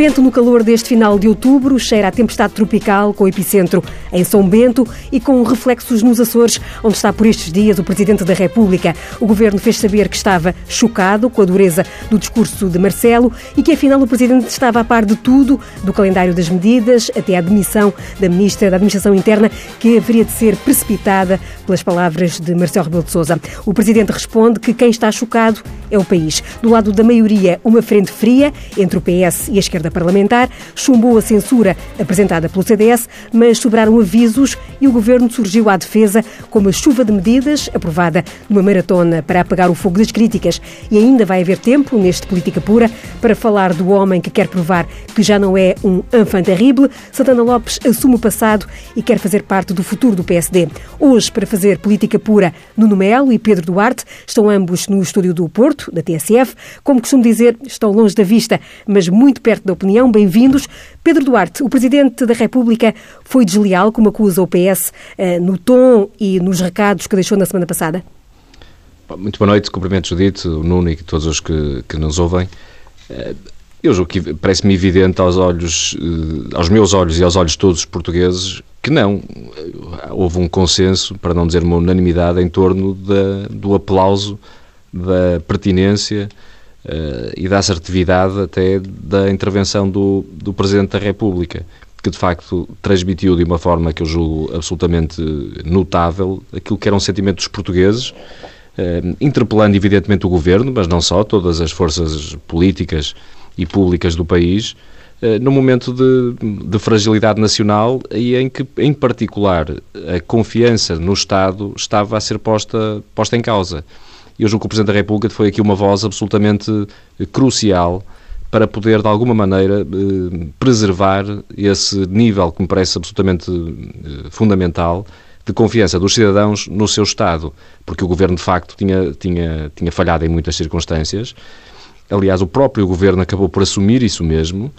repente, no calor deste final de outubro, cheira a tempestade tropical com epicentro em São Bento e com reflexos nos Açores, onde está por estes dias o Presidente da República. O Governo fez saber que estava chocado com a dureza do discurso de Marcelo e que, afinal, o Presidente estava a par de tudo, do calendário das medidas até à demissão da Ministra da Administração Interna, que haveria de ser precipitada pelas palavras de Marcelo Rebelo de Sousa. O Presidente responde que quem está chocado é o país. Do lado da maioria, uma frente fria entre o PS e a esquerda parlamentar, chumbou a censura apresentada pelo CDS, mas sobraram avisos e o governo surgiu à defesa com uma chuva de medidas aprovada numa maratona para apagar o fogo das críticas. E ainda vai haver tempo, neste Política Pura, para falar do homem que quer provar que já não é um enfant terrible. Santana Lopes assume o passado e quer fazer parte do futuro do PSD. Hoje, para fazer política pura, Nuno Melo e Pedro Duarte estão ambos no estúdio do Porto, da TSF. Como costumo dizer, estão longe da vista, mas muito perto da opinião. Bem-vindos. Pedro Duarte, o Presidente da República foi desleal, como acusa o PS, eh, no tom e nos recados que deixou na semana passada? Muito boa noite, cumprimento Judite, o Nuno e todos os que, que nos ouvem. Eh, eu julgo que parece-me evidente aos olhos, eh, aos meus olhos e aos olhos de todos os portugueses que não. Houve um consenso, para não dizer uma unanimidade, em torno da, do aplauso, da pertinência e da assertividade até da intervenção do, do Presidente da República, que de facto transmitiu de uma forma que eu julgo absolutamente notável aquilo que era um sentimento dos portugueses, uh, interpelando evidentemente o Governo, mas não só, todas as forças políticas e públicas do país, uh, no momento de, de, fragilidade nacional e em que, em particular, a confiança no Estado estava a ser posta, posta em causa. E eu julgo que o Presidente da República foi aqui uma voz absolutamente eh, crucial para poder, de alguma maneira, eh, preservar esse nível que me parece absolutamente eh, fundamental de confiança dos cidadãos no seu Estado, porque o Governo, de facto, tinha, tinha, tinha falhado em muitas circunstâncias. Aliás, o próprio Governo acabou por assumir isso mesmo,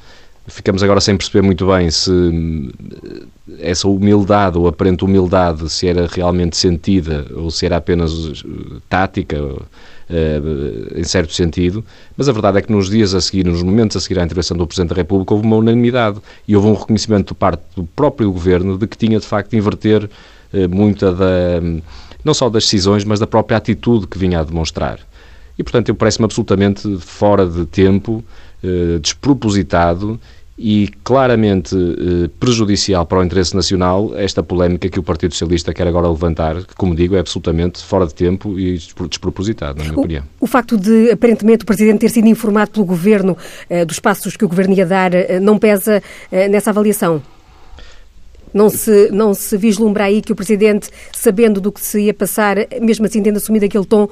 Ficamos agora sem perceber muito bem se eh, essa humildade ou aparente humildade se era realmente sentida ou se era apenas eh, tática, eh, em certo sentido, mas a verdade é que nos dias a seguir, nos momentos a seguir à intervenção do Presidente da República, houve uma unanimidade e houve um reconhecimento de parte do próprio Governo de que tinha de facto de inverter muita da, não só das decisões, mas da própria atitude que vinha a demonstrar. E, portanto, eu parece-me absolutamente fora de tempo eh, despropositado e claramente eh, prejudicial para o interesse nacional esta polémica que o Partido Socialista quer agora levantar, que, como digo, é absolutamente fora de tempo e despropositado, na minha o, opinião. O facto de, aparentemente, o Presidente ter sido informado pelo Governo eh, dos passos que o Governo ia dar eh, não pesa nessa avaliação? Não se, não se vislumbra aí que o Presidente, sabendo do que se ia passar, mesmo assim tendo assumido aquele tom,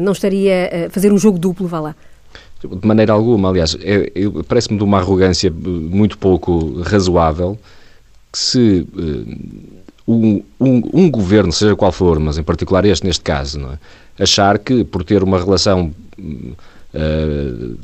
não estaria a fazer um jogo duplo, vá lá? De maneira alguma, aliás, é, é, parece-me de uma arrogância muito pouco razoável que se uh, um, um, um, governo, seja qual for, mas em particular este neste caso, é? achar que por ter uma relação uh,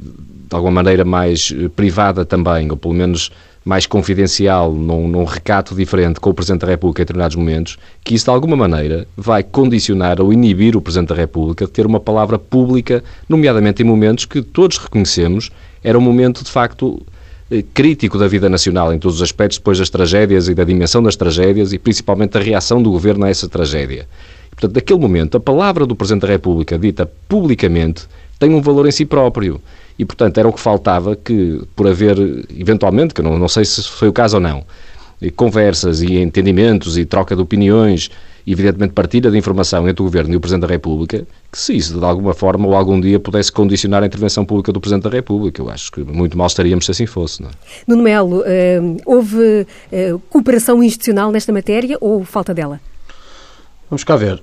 de alguma maneira mais privada também, ou pelo menos mais confidencial, num, num recato diferente com o Presidente da República em determinados momentos, que isso de alguma maneira vai condicionar ou inibir o Presidente da República de ter uma palavra pública, nomeadamente em momentos que todos reconhecemos era um momento de facto eh, crítico da vida nacional em todos os aspectos, depois das tragédias e da dimensão das tragédias e principalmente da reação do governo a essa tragédia. Portanto, naquele momento, a palavra do Presidente da República, dita publicamente, tem um valor em si próprio. E, portanto, era o que faltava que, por haver, eventualmente, que não, não sei se foi o caso ou não, conversas e entendimentos e troca de opiniões e, evidentemente, partilha de informação entre o Governo e o Presidente da República, que se isso, de alguma forma ou algum dia, pudesse condicionar a intervenção pública do Presidente da República. Eu acho que muito mal estaríamos se assim fosse. Não é? Nuno Melo, uh, houve uh, cooperação institucional nesta matéria ou falta dela? Vamos cá ver.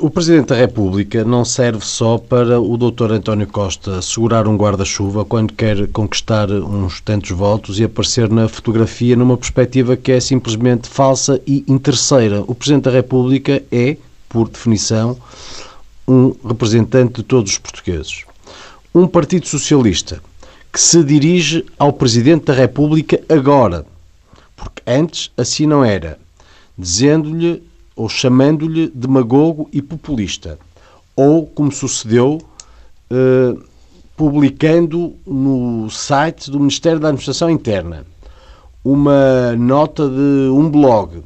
O Presidente da República não serve só para o Dr. António Costa segurar um guarda-chuva quando quer conquistar uns tantos votos e aparecer na fotografia numa perspectiva que é simplesmente falsa e interesseira. O Presidente da República é, por definição, um representante de todos os portugueses. Um Partido Socialista que se dirige ao Presidente da República agora, porque antes assim não era, dizendo-lhe ou chamando-lhe demagogo e populista, ou, como sucedeu, uh, publicando no site do Ministério da Administração Interna uma nota de um blog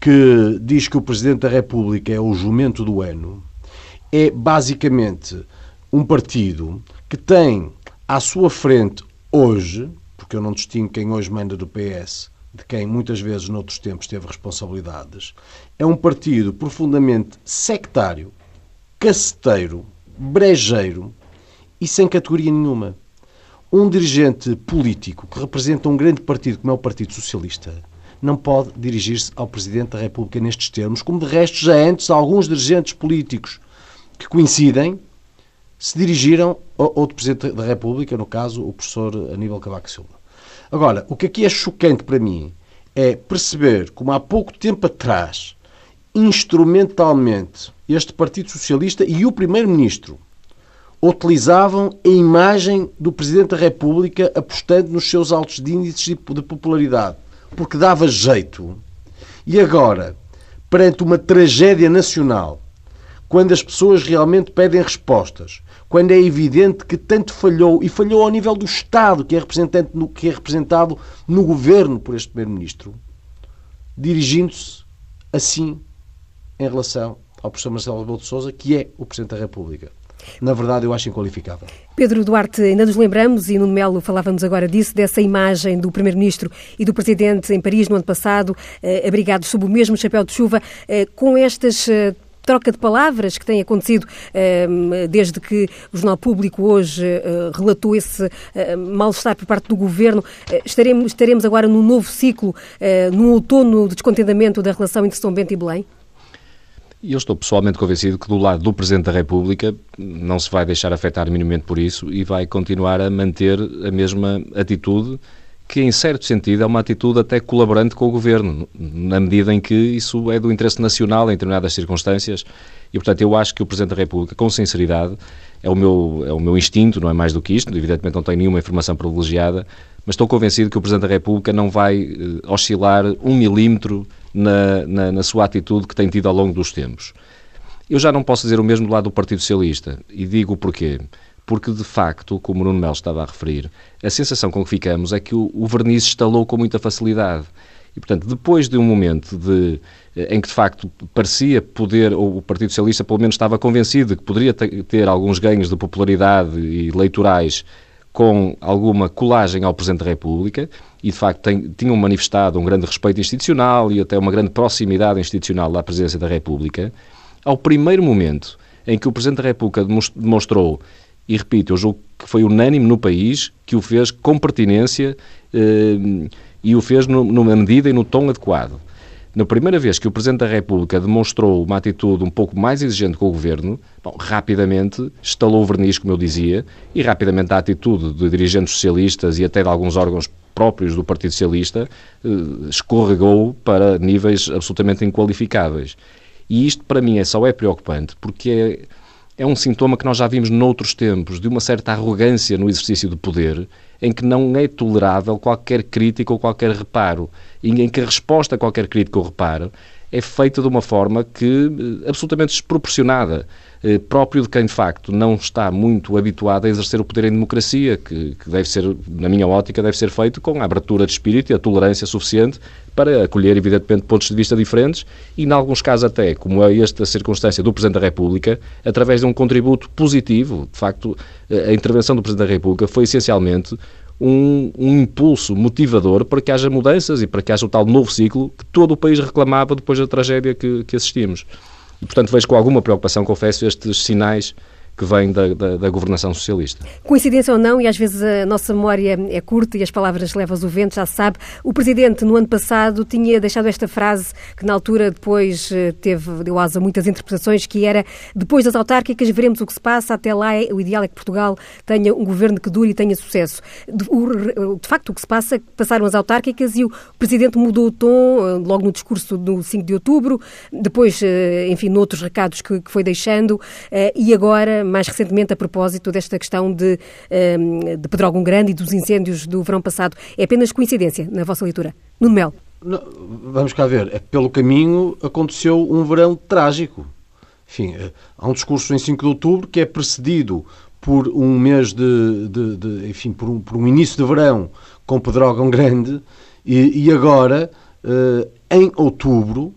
que diz que o Presidente da República é o jumento do ano, é basicamente um partido que tem à sua frente hoje, porque eu não distingo quem hoje manda do PS de quem muitas vezes noutros tempos teve responsabilidades, é um partido profundamente sectário, caceteiro, brejeiro e sem categoria nenhuma. Um dirigente político que representa um grande partido como é o Partido Socialista não pode dirigir-se ao Presidente da República nestes termos, como de resto já antes alguns dirigentes políticos que coincidem se dirigiram ao outro Presidente da República, no caso o professor Aníbal Cavaco Silva. Agora, o que aqui é chocante para mim é perceber como há pouco tempo atrás, instrumentalmente, este Partido Socialista e o Primeiro-Ministro utilizavam a imagem do Presidente da República apostando nos seus altos índices de popularidade, porque dava jeito. E agora, perante uma tragédia nacional, quando as pessoas realmente pedem respostas, quando é evidente que tanto falhou, e falhou ao nível do Estado, que é, representante no, que é representado no governo por este Primeiro-Ministro, dirigindo-se assim em relação ao professor Marcelo Rebelo de Sousa, que é o Presidente da República. Na verdade, eu acho inqualificável. Pedro Duarte, ainda nos lembramos, e Nuno Melo falava-nos agora disso, dessa imagem do Primeiro-Ministro e do Presidente em Paris no ano passado, eh, abrigados sob o mesmo chapéu de chuva, eh, com estas eh, troca de palavras que tem acontecido ehm, desde que o Jornal Público hoje eh, relatou esse eh, mal-estar por parte do Governo. Eh, estaremos, estaremos agora num novo ciclo, num outono de descontentamento da relação entre São Bento e Belém? Eu estou pessoalmente convencido que do lado do Presidente da República não se vai deixar afetar minimamente por isso e vai continuar a manter a mesma atitude que, em certo sentido, é uma atitude até colaborante com o Governo, na medida em que isso é do interesse nacional em determinadas circunstâncias. E, portanto, eu acho que o Presidente da República, com sinceridade, é o meu, é o meu instinto, não é mais do que isto, evidentemente não tenho nenhuma informação privilegiada, mas estou convencido que o Presidente da República não vai eh, oscilar um milímetro na, na, na sua atitude que tem tido ao longo dos tempos. Eu já não posso dizer o mesmo do lado do Partido Socialista, e digo porquê porque de facto, como o Nuno Melo estava a referir, a sensação com que ficamos é que o, o verniz estalou com muita facilidade. E, portanto, depois de um momento de, em que de facto parecia poder, ou o Partido Socialista pelo menos estava convencido de que poderia ter alguns ganhos de popularidade e eleitorais com alguma colagem ao Presidente da República e, de facto, tem, tinham manifestado um grande respeito institucional e até uma grande proximidade institucional à Presidência da República, ao primeiro momento em que o Presidente da República demonstrou e repito, eu julgo que foi unânime no país que o fez com pertinência eh, e o fez no, numa medida e no tom adequado. Na primeira vez que o Presidente da República demonstrou uma atitude um pouco mais exigente com o Governo, bom, rapidamente estalou o verniz, como eu dizia, e rapidamente a atitude de dirigentes socialistas e até de alguns órgãos próprios do Partido Socialista eh, escorregou para níveis absolutamente inqualificáveis. E isto, para mim, é só é preocupante, porque é é um sintoma que nós já vimos noutros tempos, de uma certa arrogância no exercício do poder, em que não é tolerável qualquer crítica ou qualquer reparo, e em que a resposta a qualquer crítica ou reparo é feita de uma forma que eh, absolutamente desproporcionada, eh, próprio de quem de facto não está muito habituado a exercer o poder em democracia, que, que deve ser, na minha ótica, deve ser feito com a abertura de espírito e a tolerância suficiente para acolher, evidentemente, pontos de vista diferentes e, em alguns casos até, como é esta circunstância do Presidente da República, através de um contributo positivo. De facto, eh, a intervenção do Presidente da República foi essencialmente um, um, impulso motivador para que haja mudanças e para que haja o tal novo ciclo que todo o país reclamava depois da tragédia que, que assistimos. E, portanto, vejo com alguma preocupação, confesso, estes sinais que vem da, da, da, governação socialista. Coincidência ou não, e às vezes a nossa memória é curta e as palavras levam o vento, já se sabe, o Presidente no ano passado tinha deixado esta frase que na altura depois eh, teve, deu asa a muitas interpretações, que era depois das autárquicas veremos o que se passa, até lá o ideal é que Portugal tenha um governo que dure e tenha sucesso. De, o, de facto o que se passa, passaram as autárquicas e o Presidente mudou o tom eh, logo no discurso do 5 de outubro, depois, eh, enfim, noutros recados que, que foi deixando, e agora mais recentemente a propósito desta questão de, ehm, de Pedrógão Grande e dos incêndios do verão passado. É apenas coincidência na vossa leitura? Nuno Mel. Não, vamos cá ver. É pelo caminho aconteceu um verão trágico. Enfim, eh, há um discurso em 5 de outubro que é precedido por um mês de, de, de enfim, por um, por um, início de verão com pedrógão grande e, e agora, uh, em outubro,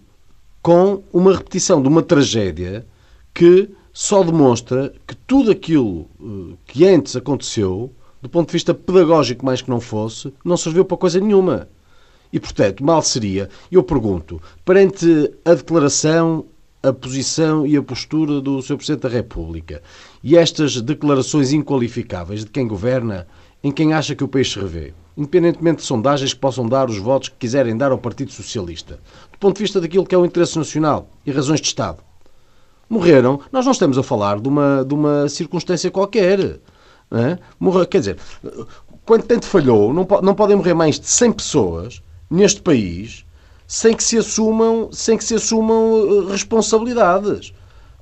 com uma repetição de uma tragédia que só demonstra que tudo aquilo uh, que antes aconteceu, do ponto de vista pedagógico mais que não fosse, não serviu para coisa nenhuma. E, portanto, mal seria, eu pergunto, perante a declaração, a posição e a postura do Sr. Presidente da República e estas declarações inqualificáveis de quem governa, em quem acha que o país se revê, independentemente de sondagens que possam dar os votos que quiserem dar ao Partido Socialista, do ponto de vista daquilo que é o interesse nacional e razões de Estado, morreram, nós não estamos a falar de uma, de uma circunstância qualquer. É? Quer dizer, quando tanto falhou, não, não podem morrer mais de 100 pessoas neste país sem que se assumam, sem que se assumam eh, responsabilidades.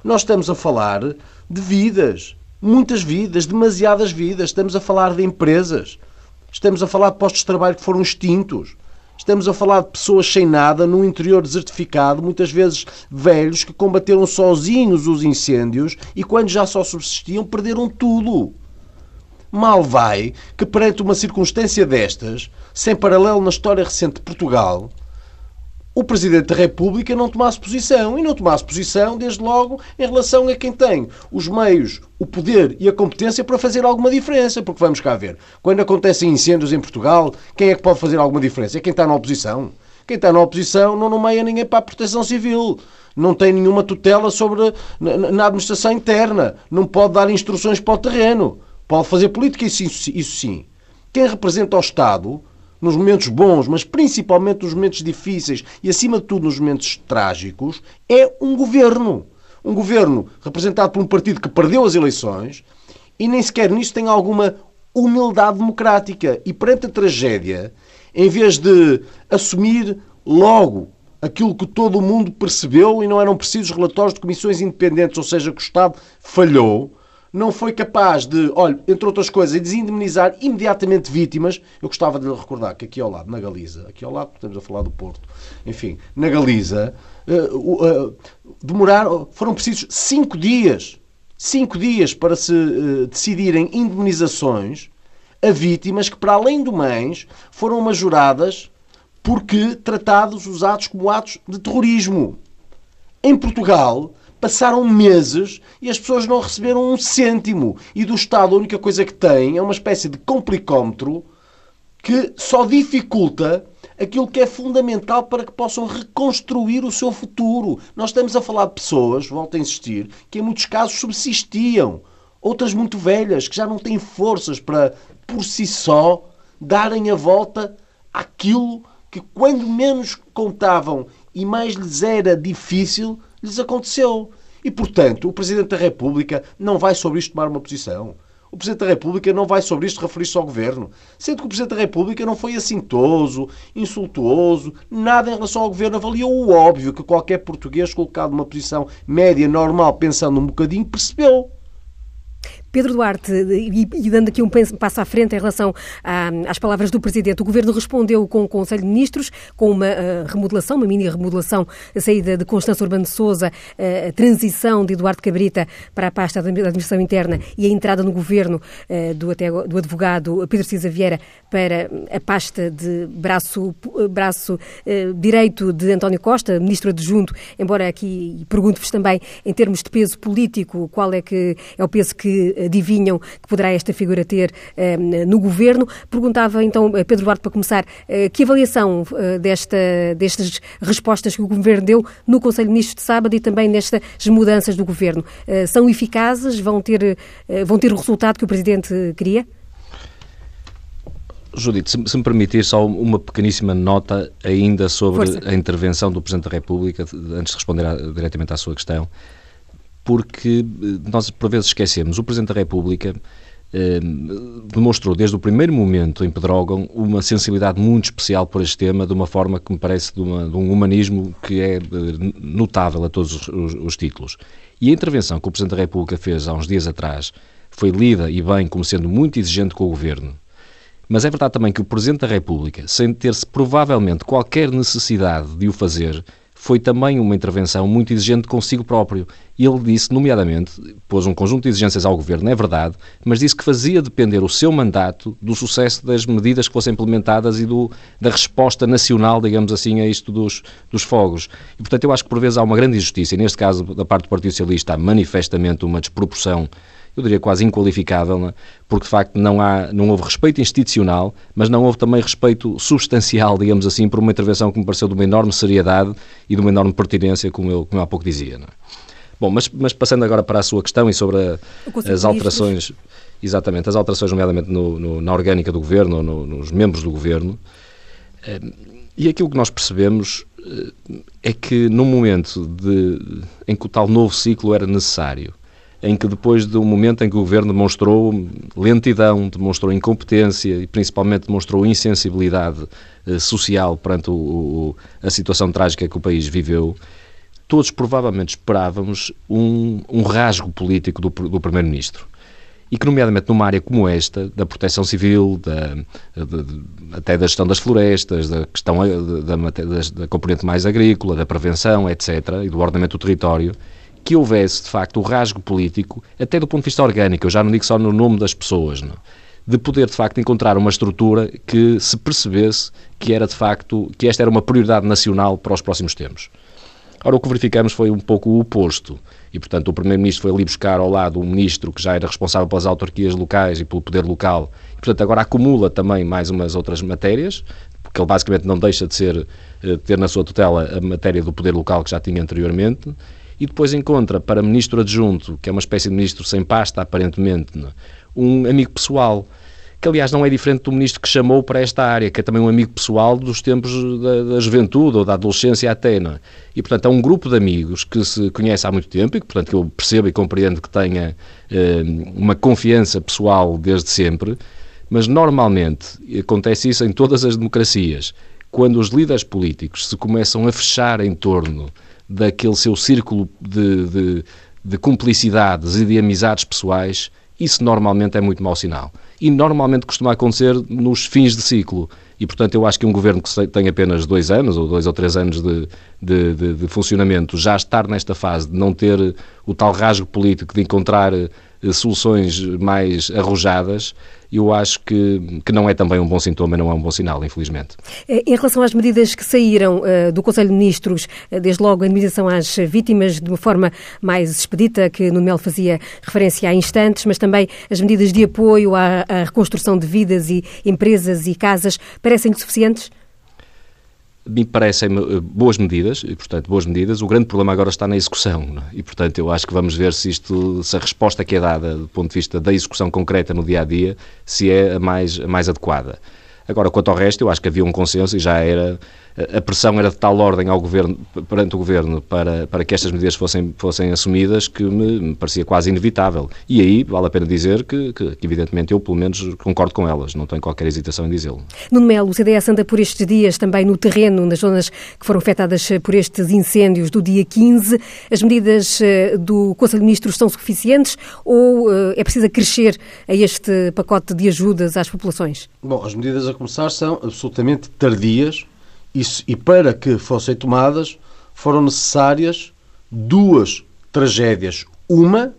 Nós estamos a falar de vidas, muitas vidas, demasiadas vidas. Estamos a falar de empresas. Estamos a falar de postos de trabalho que foram extintos. Estamos a falar de pessoas sem nada, num interior desertificado, muitas vezes velhos, que combateram sozinhos os incêndios e, quando já só subsistiam, perderam tudo. Mal vai que, perante uma circunstância destas, sem paralelo na história recente de Portugal, o Presidente da República não tomasse posição. E não tomasse posição, desde logo, em relação a quem tem os meios, o poder e a competência para fazer alguma diferença. Porque vamos cá ver, quando acontecem incêndios em Portugal, quem é que pode fazer alguma diferença? É quem está na oposição. Quem está na oposição não nomeia ninguém para a proteção civil. Não tem nenhuma tutela sobre na administração interna. Não pode dar instruções para o terreno. Pode fazer política, isso, isso sim. Quem representa o Estado, nos momentos bons, mas principalmente nos momentos difíceis e, acima de tudo, nos momentos trágicos, é um governo. Um governo representado por um partido que perdeu as eleições e nem sequer nisso tem alguma humildade democrática. E perante a tragédia, em vez de assumir logo aquilo que todo o mundo percebeu e não eram precisos relatórios de comissões independentes, ou seja, que o Estado falhou, não foi capaz de, olha, entre outras coisas, desindemnizar imediatamente vítimas. Eu gostava de lhe recordar que aqui ao lado, na Galiza, aqui ao lado, estamos a falar do Porto, enfim, na Galiza, uh, uh, demoraram, foram precisos cinco dias, cinco dias para se uh, decidirem indemnizações a vítimas que, para além do mães, foram majoradas porque tratados os atos como atos de terrorismo. Em Portugal, passaram meses e as pessoas não receberam um cêntimo. E do Estado a única coisa que tem é uma espécie de complicómetro que só dificulta aquilo que é fundamental para que possam reconstruir o seu futuro. Nós estamos a falar de pessoas, volto a insistir, que em muitos casos subsistiam. Outras muito velhas, que já não têm forças para, por si só, darem a volta àquilo que, quando menos contavam e mais lhes era difícil, lhes aconteceu. E, portanto, o Presidente da República não vai sobre isto tomar uma posição. O Presidente da República não vai sobre isto referir-se ao Governo. Sendo que o Presidente da República não foi assintoso, insultuoso, nada em relação ao Governo. Avaliou o óbvio que qualquer português colocado numa posição média, normal, pensando um bocadinho, percebeu. Pedro Duarte, e, e, dando aqui um passo à frente em relação à, às palavras do Presidente, o Governo respondeu com o Conselho de Ministros, com uma uh, remodelação, uma mini remodelação, a saída de Constância Urbano de Souza, uh, a transição de Eduardo Cabrita para a pasta da Administração Interna e a entrada no Governo uh, do, até, do advogado Pedro Cisa Vieira para a pasta de braço, braço direito de António Costa, Ministro adjunto, embora aqui pergunto-vos também, em termos de peso político, qual é que é o peso que adivinham que poderá esta figura ter eh, no governo. Perguntava então, Pedro Duarte, para começar, eh, que avaliação eh, desta, destas respostas que o governo deu no Conselho de Ministros de sábado e também nestas mudanças do governo? São eficazes? Vão ter, vão ter o resultado que o Presidente queria? Judite, se, se, me permitir só uma pequeníssima nota ainda sobre Força. a intervenção do Presidente da República, antes de responder a, diretamente à sua questão porque eh, nós por vezes esquecemos, o Presidente da República eh, demonstrou desde o primeiro momento em Pedrógão uma sensibilidade muito especial por este tema, de uma forma que me parece de, uma, de um humanismo que é eh, notável a todos os, os, os, títulos. E a intervenção que o Presidente da República fez há uns dias atrás foi lida e bem como sendo muito exigente com o Governo. Mas é verdade também que o Presidente da República, sem ter-se provavelmente qualquer necessidade de o fazer, foi também uma intervenção muito exigente consigo próprio. Ele disse, nomeadamente, pôs um conjunto de exigências ao governo, é verdade, mas disse que fazia depender o seu mandato do sucesso das medidas que fossem implementadas e do, da resposta nacional, digamos assim, a isto dos, dos fogos. E, portanto, eu acho que por vezes há uma grande injustiça, e neste caso, da parte do Partido Socialista, há manifestamente uma desproporção eu diria quase inqualificável, né? porque de facto não, há, não houve respeito institucional, mas não houve também respeito substancial, digamos assim, por uma intervenção que me pareceu de uma enorme seriedade e de uma enorme pertinência, como eu, como eu há pouco dizia. Né? Bom, mas, mas, passando agora para a sua questão e sobre a, as alterações, exatamente, as alterações, nomeadamente no, no, na orgânica do governo, no, nos membros do governo, eh, e aquilo que nós percebemos eh, é que no momento de, em que o tal novo ciclo era necessário, em que depois do momento em que o governo demonstrou lentidão, demonstrou incompetência e principalmente demonstrou insensibilidade eh, social perante o, o, a situação trágica que o país viveu, todos provavelmente esperávamos um, um rasgo político do, do Primeiro-Ministro. E que, nomeadamente numa área como esta, da proteção civil, da, até da gestão das florestas, da questão eh, da, da, da componente mais agrícola, da prevenção, etc., e do ordenamento do território, que houvesse, de facto, o rasgo político, até do ponto de vista orgânico, eu já não digo só no nome das pessoas, não? de poder, de facto, encontrar uma estrutura que se percebesse que era, de facto, que esta era uma prioridade nacional para os próximos tempos. Ora, o que verificamos foi um pouco o oposto. E, portanto, o Primeiro-Ministro foi ali buscar ao lado um ministro que já era responsável pelas autarquias locais e pelo poder local. E, portanto, agora acumula também mais umas outras matérias, porque ele basicamente não deixa de ser, eh, ter na sua tutela a matéria do poder local que já tinha anteriormente e depois encontra para ministro adjunto, que é uma espécie de ministro sem pasta, aparentemente, é? um amigo pessoal, que aliás não é diferente do ministro que chamou para esta área, que é também um amigo pessoal dos tempos da, da juventude ou da adolescência até. Não? É? E, portanto, é um grupo de amigos que se conhece há muito tempo e que, portanto, eu percebo e compreendo que tenha eh, uma confiança pessoal desde sempre, mas normalmente acontece isso em todas as democracias. Quando os líderes políticos se começam a fechar em torno daquele seu círculo de, de, de cumplicidades e de amizades pessoais, isso normalmente é muito mau sinal. E normalmente costuma acontecer nos fins de ciclo. E, portanto, eu acho que um governo que tem apenas dois anos, ou dois ou três anos de, de, de, de funcionamento, já estar nesta fase de não ter o tal rasgo político de encontrar eh, soluções mais arrojadas, eu acho que, que não é também um bom sintoma, não é um bom sinal, infelizmente. Eh, em relação às medidas que saíram uh, do Conselho de Ministros, uh, desde logo a indemnização às vítimas de uma forma mais expedita, que no Mel fazia referência há instantes, mas também as medidas de apoio à, à reconstrução de vidas e empresas e casas, parecem suficientes? Me parecem eh, boas medidas, e portanto boas medidas. O grande problema agora está na execução, é? e portanto eu acho que vamos ver se isto, se a resposta que é dada do ponto de vista da execução concreta no dia a dia, se é a mais, a mais adequada. Agora, quanto ao resto, eu acho que havia um consenso e já era a pressão era de tal ordem ao governo, perante o governo para, para que estas medidas fossem, fossem assumidas que me, me parecia quase inevitável. E aí vale a pena dizer que, que, que, evidentemente, eu pelo menos concordo com elas, não tenho qualquer hesitação em dizê-lo. Nuno Melo, o CDS anda por estes dias também no terreno, nas zonas que foram afetadas por estes incêndios do dia 15. As medidas eh, do Conselho de Ministros são suficientes ou eh, é preciso crescer a este pacote de ajudas às populações? Bom, as medidas a começar são absolutamente tardias isso, e para que fossem tomadas, foram necessárias duas tragédias. Uma,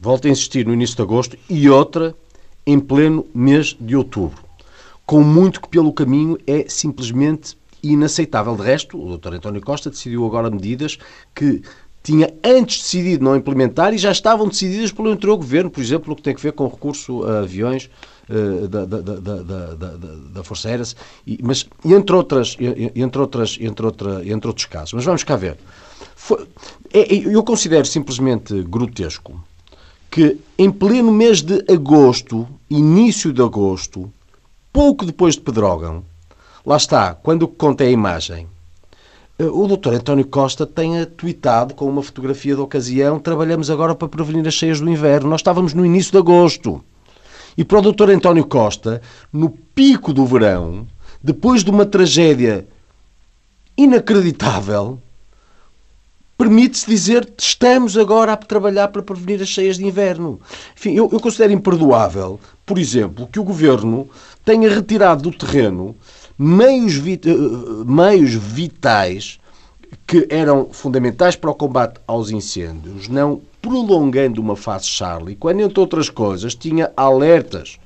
volto a insistir, no início de agosto, e outra em pleno mês de outubro. Com muito que pelo caminho é simplesmente inaceitável. De resto, o Dr. António Costa decidiu agora medidas que tinha antes decidido não implementar e já estavam decididas pelo anterior governo, por exemplo, o que tem a ver com recurso a aviões da, da, da, da, Força Aérea, mas entre outras, entre outras, entre outra, entre outros casos. Mas vamos cá ver. É, é, eu considero simplesmente grotesco que em pleno mês de agosto, início de agosto, pouco depois de Pedrógão, lá está, quando o que conta é a imagem, eh, o Dr. António Costa tenha tweetado com uma fotografia da ocasião trabalhamos agora para prevenir as cheias do inverno. Nós estávamos no início de agosto. E para o Dr. António Costa, no pico do verão, depois de uma tragédia inacreditável, permite-se dizer estamos agora a trabalhar para prevenir as cheias de inverno. Enfim, eu, eu considero imperdoável, por exemplo, que o governo tenha retirado do terreno meios, vit eh, meios vitais que eram fundamentais para o combate aos incêndios, não prolongando uma fase Charlie, quando, entre outras coisas, tinha alertas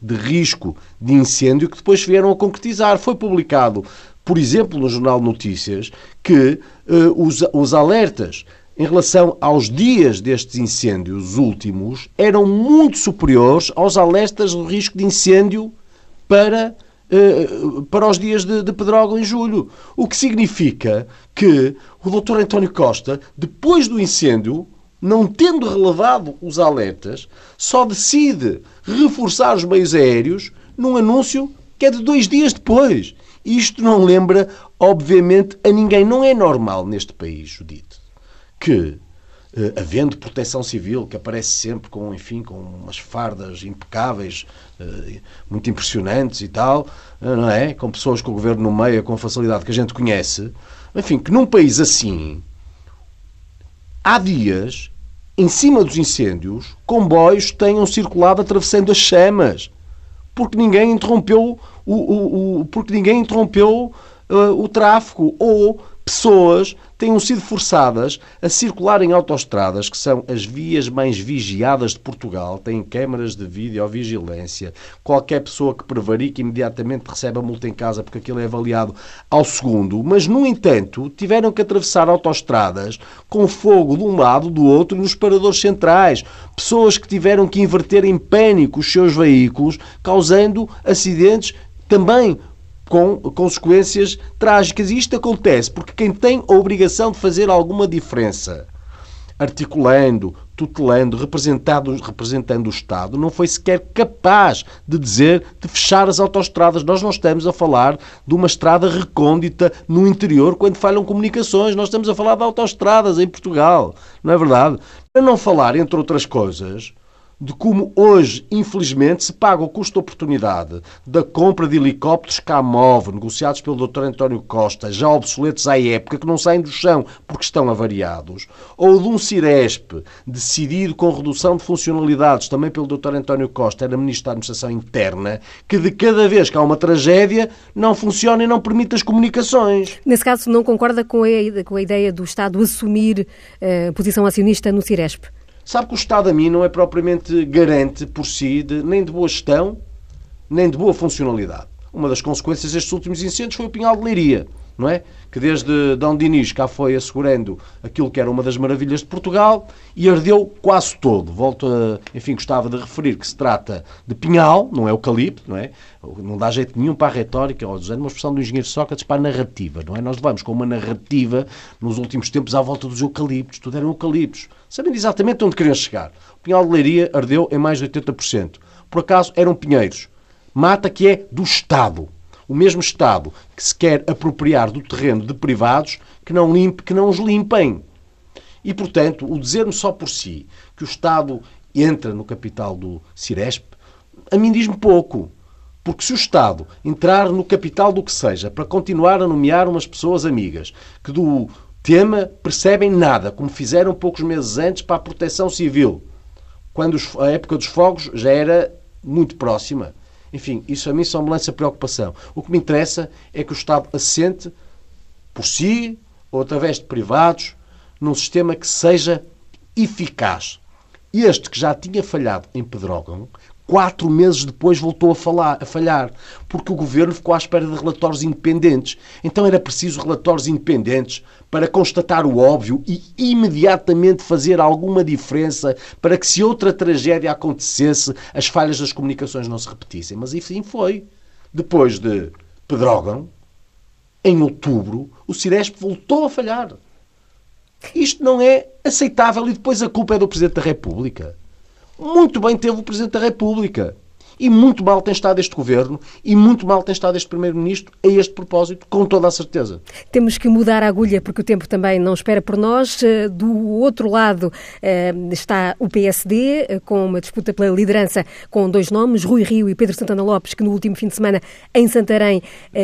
de risco de incêndio que depois vieram a concretizar. Foi publicado, por exemplo, no Jornal Notícias, que uh, os, os alertas em relação aos dias destes incêndios últimos eram muito superiores aos alertas do risco de incêndio para eh, para os dias de, de Pedrógão em julho. O que significa que o Dr. António Costa, depois do incêndio, não tendo relevado os alertas, só decide reforçar os meios aéreos num anúncio que é de dois dias depois. Isto não lembra, obviamente, a ninguém. Não é normal neste país, Judite, que Uh, havendo proteção civil que aparece sempre com, enfim, com umas fardas impecáveis, uh, muito impressionantes e tal, uh, não é? Com pessoas que o governo nomeia com facilidade que a gente conhece. Enfim, que num país assim, há dias, em cima dos incêndios, comboios tenham circulado atravessando as chamas, porque ninguém interrompeu o, o, o porque ninguém interrompeu o tráfego ou pessoas tenham sido forçadas a circular em autoestradas, que são as vias mais vigiadas de Portugal, têm câmaras de videovigilância. Qualquer pessoa que prevarique imediatamente recebe a multa em casa porque aquilo é avaliado ao segundo. Mas, no entanto, tiveram que atravessar autoestradas com fogo de um lado, do outro, nos paradores centrais. Pessoas que tiveram que inverter em pânico os seus veículos, causando acidentes também com consequências trágicas. E isto acontece porque quem tem a obrigação de fazer alguma diferença, articulando, tutelando, representando, representando o Estado, não foi sequer capaz de dizer de fechar as autoestradas. Nós não estamos a falar de uma estrada recôndita no interior quando falham comunicações. Nós estamos a falar de autoestradas em Portugal. Não é verdade? Para não falar, entre outras coisas, de como hoje, infelizmente, se paga o custo-oportunidade da compra de helicópteros Kamov, negociados pelo Dr. António Costa, já obsoletos à época, que não saem do chão porque estão avariados, ou de um Ciresp, decidido com redução de funcionalidades, também pelo Dr. António Costa, era Ministro da Administração Interna, que de cada vez que há uma tragédia não funciona e não permite as comunicações. Nesse caso, não concorda com a, com a ideia do Estado assumir a eh, posição acionista no Ciresp? Sabe que o Estado a mim não é propriamente garante por si de, nem de boa gestão, nem de boa funcionalidade. Uma das consequências destes últimos incêndios foi o Pinhal de Leiria, não é? Que desde Dom Dinis cá foi assegurando aquilo que era uma das maravilhas de Portugal e ardeu quase todo. Volto a, enfim, gostava de referir que se trata de pinhal, não é eucalipto, não é? Não dá jeito nenhum para a retórica, ou usando uma expressão do engenheiro Sócrates, para a narrativa, não é? Nós levamos com uma narrativa nos últimos tempos à volta dos eucaliptos, tudo eram eucaliptos, sabendo exatamente onde queriam chegar. O pinhal de Leiria ardeu em mais de 80%. Por acaso eram pinheiros mata que é do Estado. O mesmo Estado que se quer apropriar do terreno de privados que não limpe, que não os limpem. E, portanto, o dizer-me só por si que o Estado entra no capital do Ciresp, a mim diz-me pouco. Porque se o Estado entrar no capital do que seja para continuar a nomear umas pessoas amigas que do tema percebem nada, como fizeram poucos meses antes para a proteção civil, quando a época dos fogos já era muito próxima, enfim, isso a mim só me lança preocupação. O que me interessa é que o Estado assente por si ou através de privados num sistema que seja eficaz. Este que já tinha falhado em Pedrógão, quatro meses depois voltou a, falar, a falhar, porque o governo ficou à espera de relatórios independentes. Então era preciso relatórios independentes para constatar o óbvio e imediatamente fazer alguma diferença para que, se outra tragédia acontecesse, as falhas das comunicações não se repetissem. Mas enfim foi. Depois de Pedrógão, em outubro, o Ciresp voltou a falhar. Isto não é aceitável e depois a culpa é do Presidente da República. Muito bem teve o Presidente da República. E muito mal tem estado este governo e muito mal tem estado este primeiro-ministro a este propósito, com toda a certeza. Temos que mudar a agulha porque o tempo também não espera por nós. Eh, do outro lado eh, está o PSD, eh, com uma disputa pela liderança com dois nomes, Rui Rio e Pedro Santana Lopes, que no último fim de semana em Santarém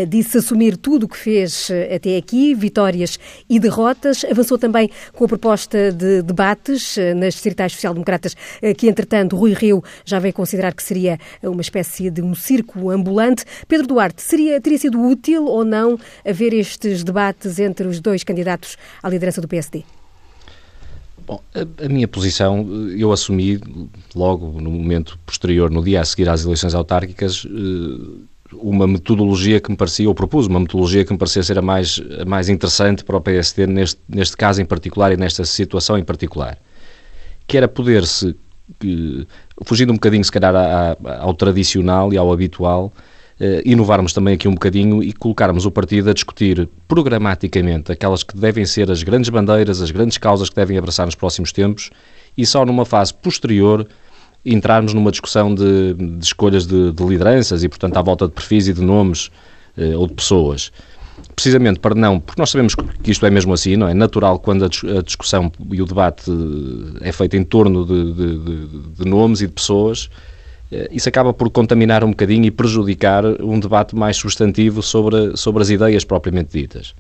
disse assumir tudo o que fez até aqui, vitórias e derrotas. Avançou também com a proposta de debates nas distritais social-democratas, que entretanto Rui Rio já veio considerar que seria uma espécie de um circo ambulante. Pedro Duarte, seria, teria sido útil ou não haver estes debates entre os dois candidatos à liderança do PSD? Bom, a, a, minha posição eu assumi logo no momento posterior, no dia a seguir às eleições autárquicas, eh, uma metodologia que me parecia, ou propus uma metodologia que me parecia ser a mais, a mais interessante para o PSD neste, neste caso em particular e nesta situação em particular, que era poder-se, fugindo um bocadinho se calhar ao tradicional e ao habitual, eh, inovarmos também aqui um bocadinho e colocarmos o partido a discutir programaticamente aquelas que devem ser as grandes bandeiras, as grandes causas que devem abraçar nos próximos tempos e só numa fase posterior entrarmos numa discussão de, de escolhas de, de, lideranças e, portanto, à volta de perfis e de nomes eh, ou de pessoas. Precisamente para não, porque nós sabemos que isto é mesmo assim, não é? Natural quando a, discussão e o debate eh, é feito em torno de, de nomes e de pessoas, eh, isso acaba por contaminar um bocadinho e prejudicar um debate mais substantivo sobre, sobre as ideias propriamente ditas.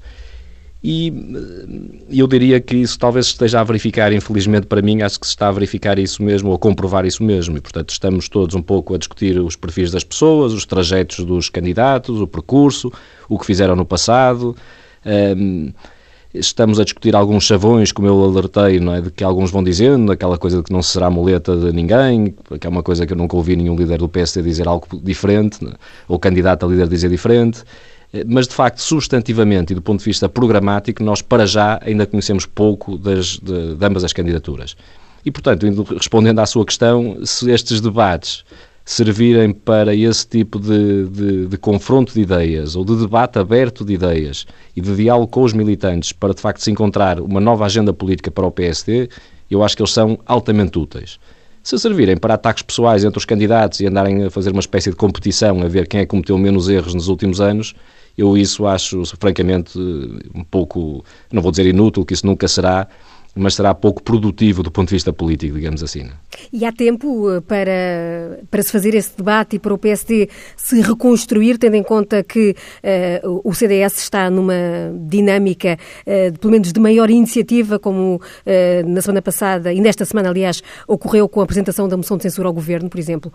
E eh, eu diria que isso talvez esteja a verificar, infelizmente para mim, acho que se está a verificar isso mesmo, ou a comprovar isso mesmo. E, portanto, estamos todos um pouco a discutir os perfis das pessoas, os trajetos dos candidatos, o percurso, o que fizeram no passado. Um, estamos a discutir alguns chavões, como eu alertei, não é? de que alguns vão dizendo, aquela coisa de que não será muleta de ninguém, que é uma coisa que eu nunca ouvi nenhum líder do PSD dizer algo diferente, é? ou candidato a líder dizer diferente. Eh, mas de facto, substantivamente e do ponto de vista programático, nós para já ainda conhecemos pouco das, de, de ambas as candidaturas. E, portanto, respondendo à sua questão, se estes debates servirem para esse tipo de, de, de, confronto de ideias ou de debate aberto de ideias e de diálogo com os militantes para de facto se encontrar uma nova agenda política para o PSD, eu acho que eles são altamente úteis. Se servirem para ataques pessoais entre os candidatos e andarem a fazer uma espécie de competição a ver quem é que cometeu menos erros nos últimos anos, eu isso acho, francamente, um pouco, não vou dizer inútil, que isso nunca será, mas será pouco produtivo do ponto de vista político, digamos assim. Não? É? E há tempo eh, para, para se fazer esse debate e para o PSD se reconstruir, tendo em conta que uh, o CDS está numa dinâmica, uh, pelo menos de maior iniciativa, como uh, na semana passada e nesta semana, aliás, ocorreu com a apresentação da moção de censura ao governo, por exemplo?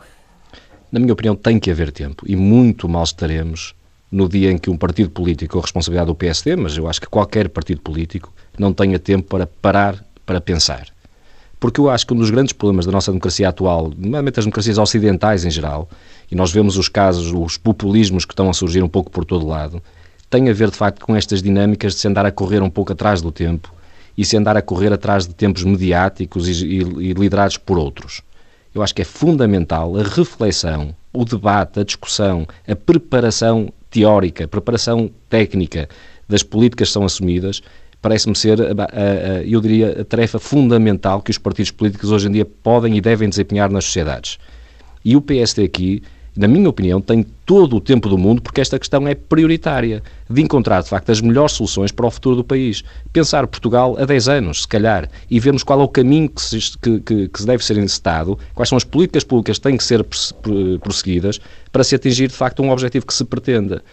Na minha opinião, tem que haver tempo e muito mal estaremos no dia em que um partido político, a responsabilidade do PSD, mas eu acho que qualquer partido político, não tenha tempo para parar para pensar. Porque eu acho que um dos grandes problemas da nossa democracia atual, nomeadamente as democracias ocidentais em geral, e nós vemos os casos, os populismos que estão a surgir um pouco por todo lado, tem a ver de facto com estas dinâmicas de se andar a correr um pouco atrás do tempo e se andar a correr atrás de tempos mediáticos e, e, e liderados por outros. Eu acho que é fundamental a reflexão, o debate, a discussão, a preparação teórica, preparação técnica das políticas que são assumidas, parece-me ser, eu diria, a tarefa fundamental que os partidos políticos hoje em dia podem e devem desempenhar nas sociedades. E o PSD aqui na minha opinião, tem todo o tempo do mundo, porque esta questão é prioritária, de encontrar, de facto, as melhores soluções para o futuro do país. Pensar Portugal a 10 anos, se calhar, e vermos qual é o caminho que se, que, que, que se deve ser encetado, quais são as políticas públicas que têm que ser prosseguidas para se atingir, de facto, um objetivo que se pretenda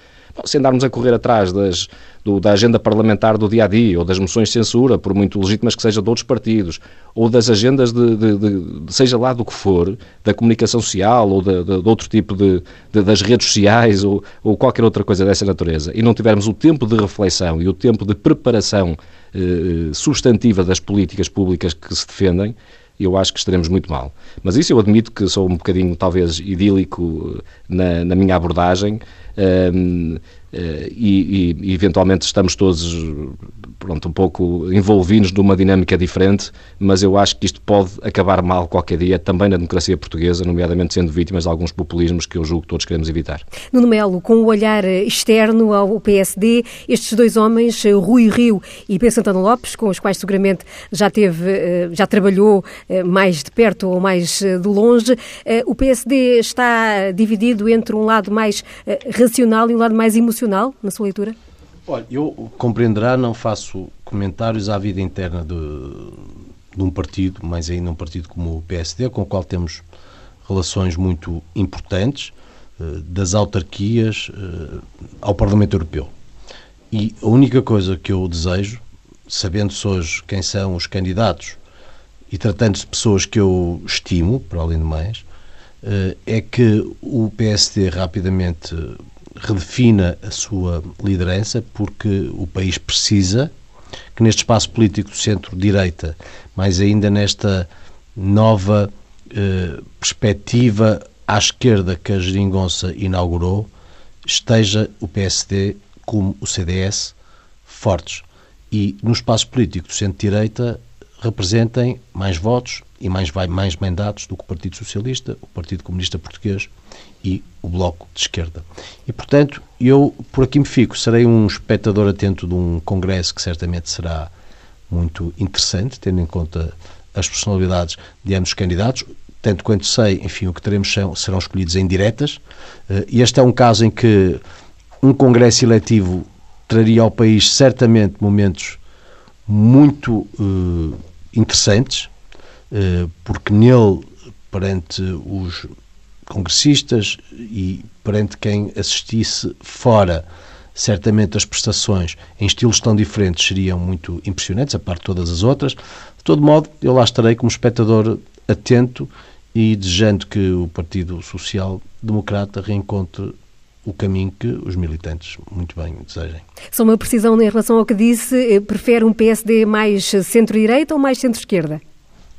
se andarmos a correr atrás das, do, da agenda parlamentar do dia a dia, ou das moções de censura, por muito legítimas que sejam de outros partidos, ou das agendas de, de, de, seja lá do que for, da comunicação social ou de, de outro tipo de, das redes sociais ou, ou, qualquer outra coisa dessa natureza, e não tivermos o tempo de reflexão e o tempo de preparação eh, substantiva das políticas públicas que se defendem, eu acho que estaremos muito mal. Mas isso eu admito que sou um bocadinho, talvez, idílico eh, na, na minha abordagem, um, eh, e, e, eventualmente estamos todos pronto, um pouco envolvidos numa dinâmica diferente, mas eu acho que isto pode acabar mal qualquer dia, também na democracia portuguesa, nomeadamente sendo vítimas de alguns populismos que eu julgo que todos queremos evitar. Nuno Melo, com o olhar externo ao PSD, estes dois homens, Rui Rio e Pedro Santana Lopes, com os quais seguramente já teve, eh, já trabalhou eh, mais de perto ou mais de longe, o PSD está dividido entre um lado mais racional e um lado mais emocional, na sua leitura? Olha, eu compreenderá, não faço comentários à vida interna de, de um partido, mais ainda um partido como o PSD, com o qual temos relações muito importantes, eh, das autarquias eh, ao Parlamento Europeu. E a única coisa que eu desejo, sabendo-se hoje quem são os candidatos e tratando-se de pessoas que eu estimo, para além de mais, é que o PSD rapidamente redefina a sua liderança, porque o país precisa que neste espaço político do centro-direita, mais ainda nesta nova eh, perspectiva à esquerda que a Geringonça inaugurou, esteja o PSD como o CDS fortes. E no espaço político do centro-direita representem mais votos e mais, mais mandatos do que o Partido Socialista, o Partido Comunista Português e o Bloco de Esquerda. E, portanto, eu por aqui me fico. Serei um espectador atento de um congresso que certamente será muito interessante, tendo em conta as personalidades de ambos os candidatos. Tanto quanto sei, enfim, o que teremos são, serão escolhidos em diretas. Eh, e este é um caso em que um congresso eletivo traria ao país certamente momentos muito uh, interessantes, porque nele, perante os congressistas e perante quem assistisse fora, certamente as prestações em estilos tão diferentes seriam muito impressionantes, a parte de todas as outras. De todo modo, eu lá estarei como espectador atento e desejando que o Partido Social Democrata reencontre o caminho que os militantes muito bem desejem. Só uma precisão em relação ao que disse, eh, prefere um PSD mais centro-direita ou mais centro-esquerda?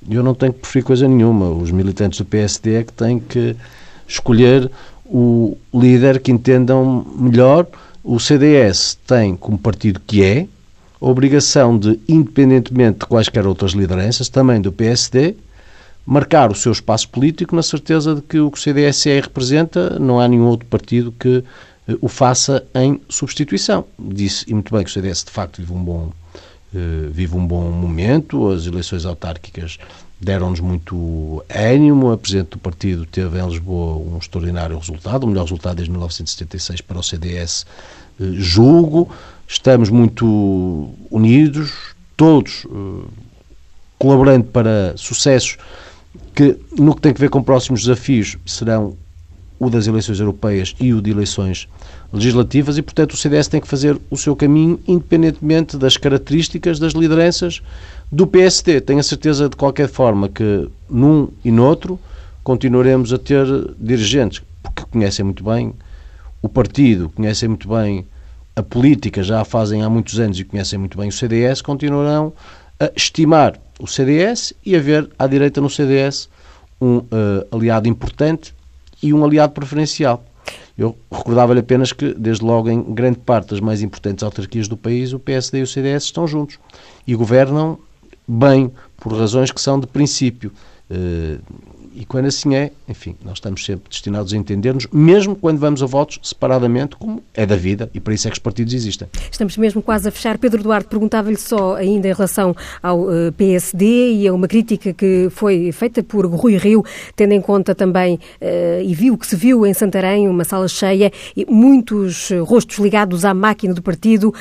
Eu não tenho que preferir coisa nenhuma. Os militantes do PSD é que têm que escolher o líder que entendam melhor. O CDS tem, como partido que é, a obrigação de, independentemente de quaisquer outras lideranças, também do PSD, marcar o seu espaço político na certeza de que o que o CDS é representa não há nenhum outro partido que eh, o faça em substituição. Disse, e muito bem, que o CDS de facto vive um bom, vive um bom momento, as eleições autárquicas deram-nos muito ânimo. A Presidente do partido teve em Lisboa um extraordinário resultado, o melhor resultado desde 1976 para o CDS, uh, julgo. Estamos muito unidos, todos uh, colaborando para sucessos que, no que tem a ver com próximos desafios, serão o das eleições europeias e o de eleições legislativas e, portanto, o CDS tem que fazer o seu caminho independentemente das características das lideranças do PSD. Tenho a certeza, de qualquer forma, que num e noutro continuaremos a ter dirigentes porque conhecem muito bem o partido, conhecem muito bem a política, já a fazem há muitos anos e conhecem muito bem o CDS, continuarão a estimar o CDS e a ver à direita no CDS um uh, aliado importante e um aliado preferencial. Eu recordava-lhe apenas que, desde logo, em grande parte das mais importantes autarquias do país, o PSD e o CDS estão juntos e governam bem, por razões que são de princípio. Uh, e quando assim é, enfim, nós estamos sempre destinados a entender-nos, mesmo quando vamos a votos separadamente, como é da vida, e para isso é que os partidos existem. Estamos mesmo quase a fechar. Pedro Duarte perguntava-lhe só ainda em relação ao eh, PSD e a uma crítica que foi feita por Rui Rio, tendo em conta também, uh, e viu que se viu em Santarém, uma sala cheia, e muitos rostos ligados à máquina do partido.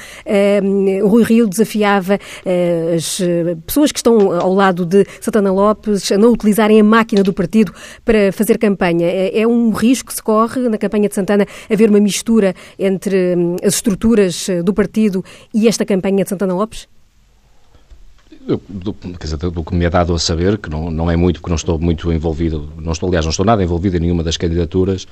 Rui Rio desafiava as pessoas que estão ao lado de Santana Lopes a não utilizarem a máquina do partido para fazer campanha. É, é um risco que se corre na campanha de Santana haver uma mistura entre hum, as estruturas eh, do partido e esta campanha de Santana Lopes? Eu, do, dizer, do que me é dado a saber, que não, não é muito, porque não estou muito envolvido, não estou, aliás, não estou nada envolvido em nenhuma das candidaturas,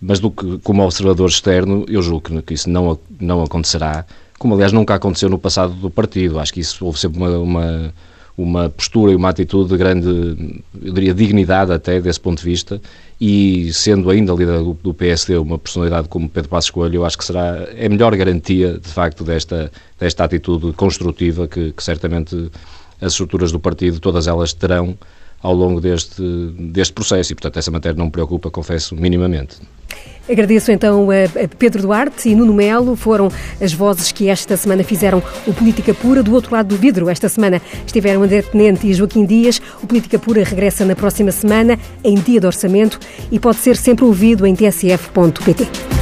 mas do que, como observador externo, eu julgo que, que isso não, não acontecerá, como aliás nunca aconteceu no passado do partido. Acho que isso houve sempre uma, uma uma postura e uma atitude de grande, eu diria, dignidade até desse ponto de vista e sendo ainda líder do, do PSD uma personalidade como Pedro Passos Coelho, eu acho que será é a melhor garantia, de facto, desta, desta atitude construtiva que, que certamente as estruturas do partido, todas elas terão ao longo deste, deste processo e, portanto, essa matéria não me preocupa, confesso, minimamente. Agradeço então a Pedro Duarte e Nuno Melo, foram as vozes que esta semana fizeram o Política Pura do outro lado do vidro. Esta semana estiveram André Tenente e Joaquim Dias. O Política Pura regressa na próxima semana, em dia de orçamento, e pode ser sempre ouvido em tsf.pt.